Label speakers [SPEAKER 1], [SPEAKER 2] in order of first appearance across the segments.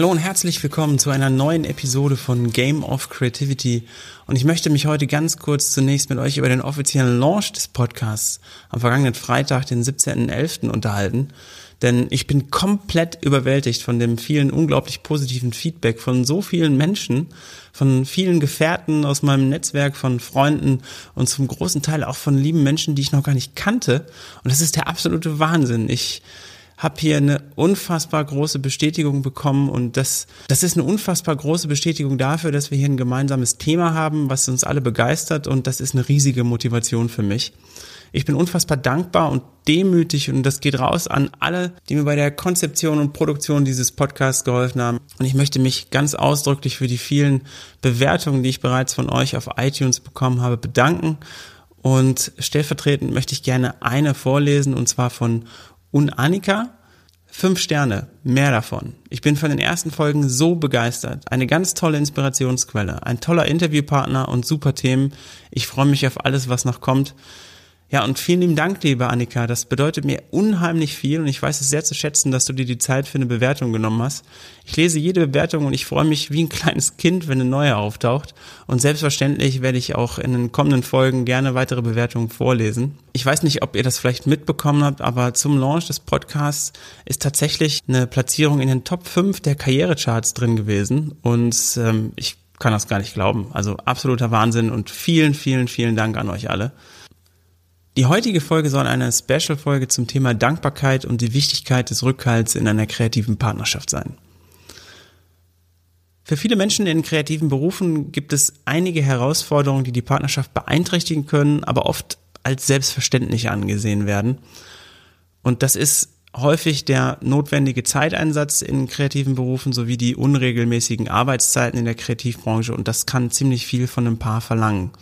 [SPEAKER 1] Hallo und herzlich willkommen zu einer neuen Episode von Game of Creativity. Und ich möchte mich heute ganz kurz zunächst mit euch über den offiziellen Launch des Podcasts am vergangenen Freitag, den 17.11. unterhalten. Denn ich bin komplett überwältigt von dem vielen unglaublich positiven Feedback von so vielen Menschen, von vielen Gefährten aus meinem Netzwerk, von Freunden und zum großen Teil auch von lieben Menschen, die ich noch gar nicht kannte. Und das ist der absolute Wahnsinn. Ich habe hier eine unfassbar große Bestätigung bekommen und das, das ist eine unfassbar große Bestätigung dafür, dass wir hier ein gemeinsames Thema haben, was uns alle begeistert und das ist eine riesige Motivation für mich. Ich bin unfassbar dankbar und demütig und das geht raus an alle, die mir bei der Konzeption und Produktion dieses Podcasts geholfen haben. Und ich möchte mich ganz ausdrücklich für die vielen Bewertungen, die ich bereits von euch auf iTunes bekommen habe, bedanken. Und stellvertretend möchte ich gerne eine vorlesen und zwar von und Annika, fünf Sterne, mehr davon. Ich bin von den ersten Folgen so begeistert. Eine ganz tolle Inspirationsquelle, ein toller Interviewpartner und super Themen. Ich freue mich auf alles, was noch kommt. Ja, und vielen lieben Dank, liebe Annika. Das bedeutet mir unheimlich viel und ich weiß es sehr zu schätzen, dass du dir die Zeit für eine Bewertung genommen hast. Ich lese jede Bewertung und ich freue mich wie ein kleines Kind, wenn eine neue auftaucht. Und selbstverständlich werde ich auch in den kommenden Folgen gerne weitere Bewertungen vorlesen. Ich weiß nicht, ob ihr das vielleicht mitbekommen habt, aber zum Launch des Podcasts ist tatsächlich eine Platzierung in den Top 5 der Karrierecharts drin gewesen. Und ähm, ich kann das gar nicht glauben. Also absoluter Wahnsinn und vielen, vielen, vielen Dank an euch alle. Die heutige Folge soll eine Special-Folge zum Thema Dankbarkeit und die Wichtigkeit des Rückhalts in einer kreativen Partnerschaft sein. Für viele Menschen in kreativen Berufen gibt es einige Herausforderungen, die die Partnerschaft beeinträchtigen können, aber oft als selbstverständlich angesehen werden. Und das ist häufig der notwendige Zeiteinsatz in kreativen Berufen sowie die unregelmäßigen Arbeitszeiten in der Kreativbranche und das kann ziemlich viel von einem Paar verlangen.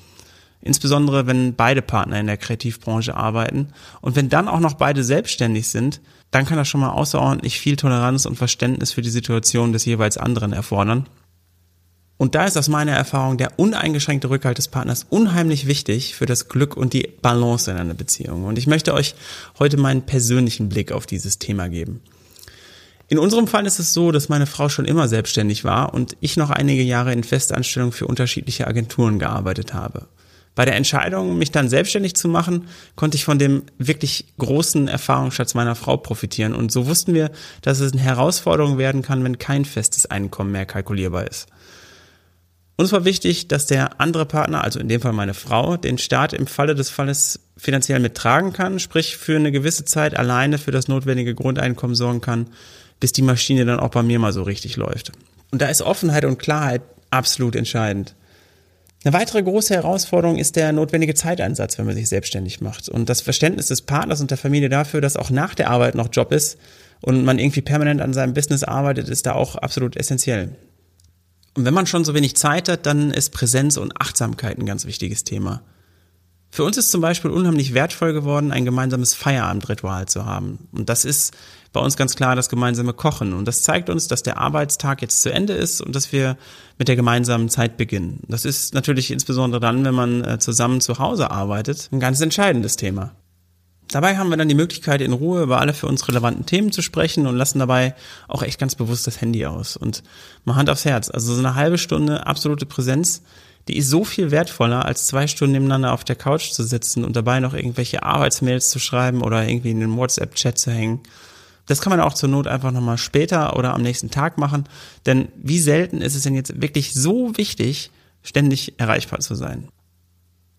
[SPEAKER 1] Insbesondere wenn beide Partner in der Kreativbranche arbeiten. Und wenn dann auch noch beide selbstständig sind, dann kann das schon mal außerordentlich viel Toleranz und Verständnis für die Situation des jeweils anderen erfordern. Und da ist aus meiner Erfahrung der uneingeschränkte Rückhalt des Partners unheimlich wichtig für das Glück und die Balance in einer Beziehung. Und ich möchte euch heute meinen persönlichen Blick auf dieses Thema geben. In unserem Fall ist es so, dass meine Frau schon immer selbstständig war und ich noch einige Jahre in Festanstellung für unterschiedliche Agenturen gearbeitet habe. Bei der Entscheidung, mich dann selbstständig zu machen, konnte ich von dem wirklich großen Erfahrungsschatz meiner Frau profitieren. Und so wussten wir, dass es eine Herausforderung werden kann, wenn kein festes Einkommen mehr kalkulierbar ist. Uns war wichtig, dass der andere Partner, also in dem Fall meine Frau, den Staat im Falle des Falles finanziell mittragen kann, sprich für eine gewisse Zeit alleine für das notwendige Grundeinkommen sorgen kann, bis die Maschine dann auch bei mir mal so richtig läuft. Und da ist Offenheit und Klarheit absolut entscheidend. Eine weitere große Herausforderung ist der notwendige Zeiteinsatz, wenn man sich selbstständig macht. Und das Verständnis des Partners und der Familie dafür, dass auch nach der Arbeit noch Job ist und man irgendwie permanent an seinem Business arbeitet, ist da auch absolut essentiell. Und wenn man schon so wenig Zeit hat, dann ist Präsenz und Achtsamkeit ein ganz wichtiges Thema. Für uns ist zum Beispiel unheimlich wertvoll geworden, ein gemeinsames Feierabendritual zu haben. Und das ist bei uns ganz klar das gemeinsame Kochen. Und das zeigt uns, dass der Arbeitstag jetzt zu Ende ist und dass wir mit der gemeinsamen Zeit beginnen. Das ist natürlich insbesondere dann, wenn man äh, zusammen zu Hause arbeitet, ein ganz entscheidendes Thema. Dabei haben wir dann die Möglichkeit, in Ruhe über alle für uns relevanten Themen zu sprechen und lassen dabei auch echt ganz bewusst das Handy aus. Und mal Hand aufs Herz. Also so eine halbe Stunde absolute Präsenz, die ist so viel wertvoller, als zwei Stunden nebeneinander auf der Couch zu sitzen und dabei noch irgendwelche Arbeitsmails zu schreiben oder irgendwie in den WhatsApp-Chat zu hängen. Das kann man auch zur Not einfach nochmal später oder am nächsten Tag machen. Denn wie selten ist es denn jetzt wirklich so wichtig, ständig erreichbar zu sein?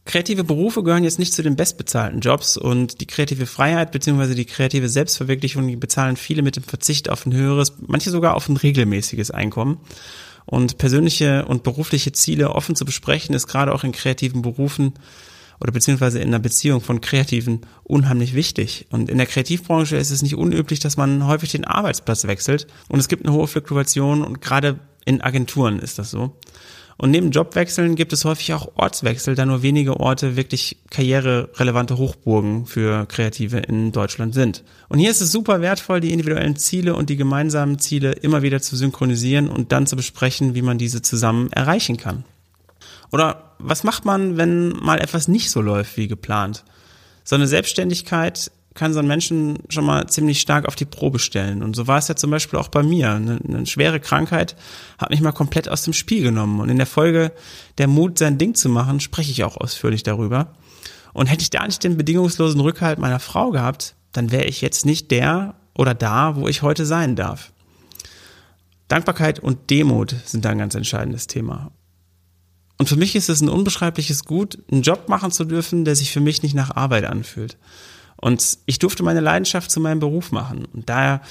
[SPEAKER 1] Kreative Berufe gehören jetzt nicht zu den bestbezahlten Jobs und die kreative Freiheit bzw. die kreative Selbstverwirklichung, die bezahlen viele mit dem Verzicht auf ein höheres, manche sogar auf ein regelmäßiges Einkommen. Und persönliche und berufliche Ziele offen zu besprechen, ist gerade auch in kreativen Berufen oder beziehungsweise in einer Beziehung von Kreativen unheimlich wichtig. Und in der Kreativbranche ist es nicht unüblich, dass man häufig den Arbeitsplatz wechselt und es gibt eine hohe Fluktuation und gerade in Agenturen ist das so. Und neben Jobwechseln gibt es häufig auch Ortswechsel, da nur wenige Orte wirklich karriererelevante Hochburgen für Kreative in Deutschland sind. Und hier ist es super wertvoll, die individuellen Ziele und die gemeinsamen Ziele immer wieder zu synchronisieren und dann zu besprechen, wie man diese zusammen erreichen kann. Oder was macht man, wenn mal etwas nicht so läuft wie geplant? So eine Selbstständigkeit kann so einen Menschen schon mal ziemlich stark auf die Probe stellen. Und so war es ja zum Beispiel auch bei mir. Eine, eine, schwere Krankheit hat mich mal komplett aus dem Spiel genommen. Und in der Folge Der Mut, sein Ding zu machen, spreche ich auch ausführlich darüber. Und hätte ich da nicht den bedingungslosen Rückhalt meiner Frau gehabt, dann wäre ich jetzt nicht der oder da, wo ich heute sein darf. Dankbarkeit und Demut sind da ein ganz entscheidendes Thema. Und für mich ist es ein unbeschreibliches Gut, einen Job machen zu dürfen, der sich für mich nicht nach Arbeit anfühlt. Und ich durfte meine Leidenschaft zu meinem Beruf machen. Und daher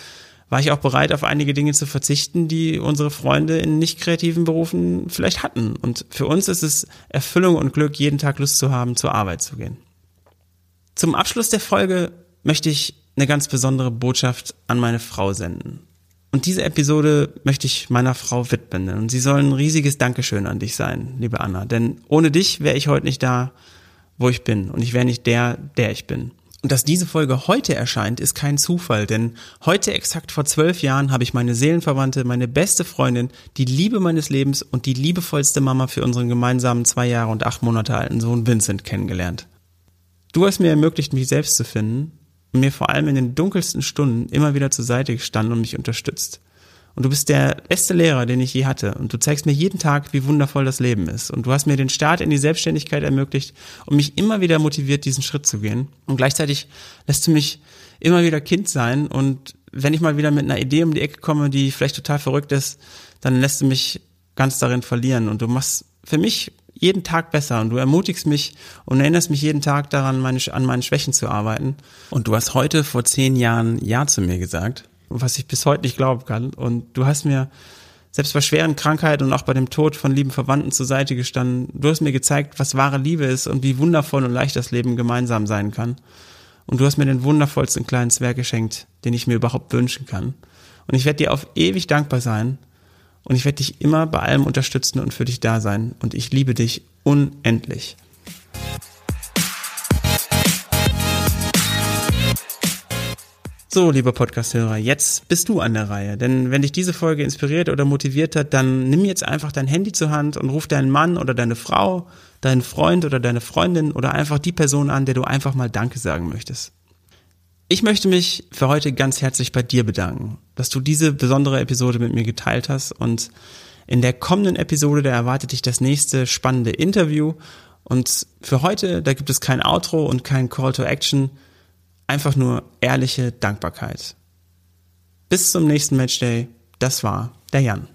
[SPEAKER 1] war ich auch bereit, auf einige Dinge zu verzichten, die unsere Freunde in nicht kreativen Berufen vielleicht hatten. Und für uns ist es Erfüllung und Glück, jeden Tag Lust zu haben, zur Arbeit zu gehen. Zum Abschluss der Folge möchte ich eine ganz besondere Botschaft an meine Frau senden. Und diese Episode möchte ich meiner Frau widmen. Und sie soll ein riesiges Dankeschön an dich sein, liebe Anna. Denn ohne dich wäre ich heute nicht da, wo ich bin. Und ich wäre nicht der, der ich bin. Und dass diese Folge heute erscheint, ist kein Zufall, denn heute exakt vor zwölf Jahren habe ich meine Seelenverwandte, meine beste Freundin, die Liebe meines Lebens und die liebevollste Mama für unseren gemeinsamen zwei Jahre und acht Monate alten Sohn Vincent kennengelernt. Du hast mir ermöglicht, mich selbst zu finden und mir vor allem in den dunkelsten Stunden immer wieder zur Seite gestanden und mich unterstützt. Und du bist der beste Lehrer, den ich je hatte. Und du zeigst mir jeden Tag, wie wundervoll das Leben ist. Und du hast mir den Start in die Selbstständigkeit ermöglicht und mich immer wieder motiviert, diesen Schritt zu gehen. Und gleichzeitig lässt du mich immer wieder Kind sein. Und wenn ich mal wieder mit einer Idee um die Ecke komme, die vielleicht total verrückt ist, dann lässt du mich ganz darin verlieren. Und du machst für mich jeden Tag besser und du ermutigst mich und erinnerst mich jeden Tag daran, meine, an meinen Schwächen zu arbeiten. Und du hast heute vor zehn Jahren Ja zu mir gesagt was ich bis heute nicht glauben kann. Und du hast mir selbst bei schweren Krankheiten und auch bei dem Tod von lieben Verwandten zur Seite gestanden. Du hast mir gezeigt, was wahre Liebe ist und wie wundervoll und leicht das Leben gemeinsam sein kann. Und du hast mir den wundervollsten kleinen Zwerg geschenkt, den ich mir überhaupt wünschen kann. Und ich werde dir auf ewig dankbar sein. Und ich werde dich immer bei allem unterstützen und für dich da sein. Und ich liebe dich unendlich. So, lieber Podcast-Hörer, jetzt bist du an der Reihe. Denn wenn dich diese Folge inspiriert oder motiviert hat, dann nimm jetzt einfach dein Handy zur Hand und ruf deinen Mann oder deine Frau, deinen Freund oder deine Freundin oder einfach die Person an, der du einfach mal Danke sagen möchtest. Ich möchte mich für heute ganz herzlich bei dir bedanken, dass du diese besondere Episode mit mir geteilt hast und in der kommenden Episode, da erwartet dich das nächste spannende Interview und für heute, da gibt es kein Outro und kein Call to Action, Einfach nur ehrliche Dankbarkeit. Bis zum nächsten Matchday. Das war der Jan.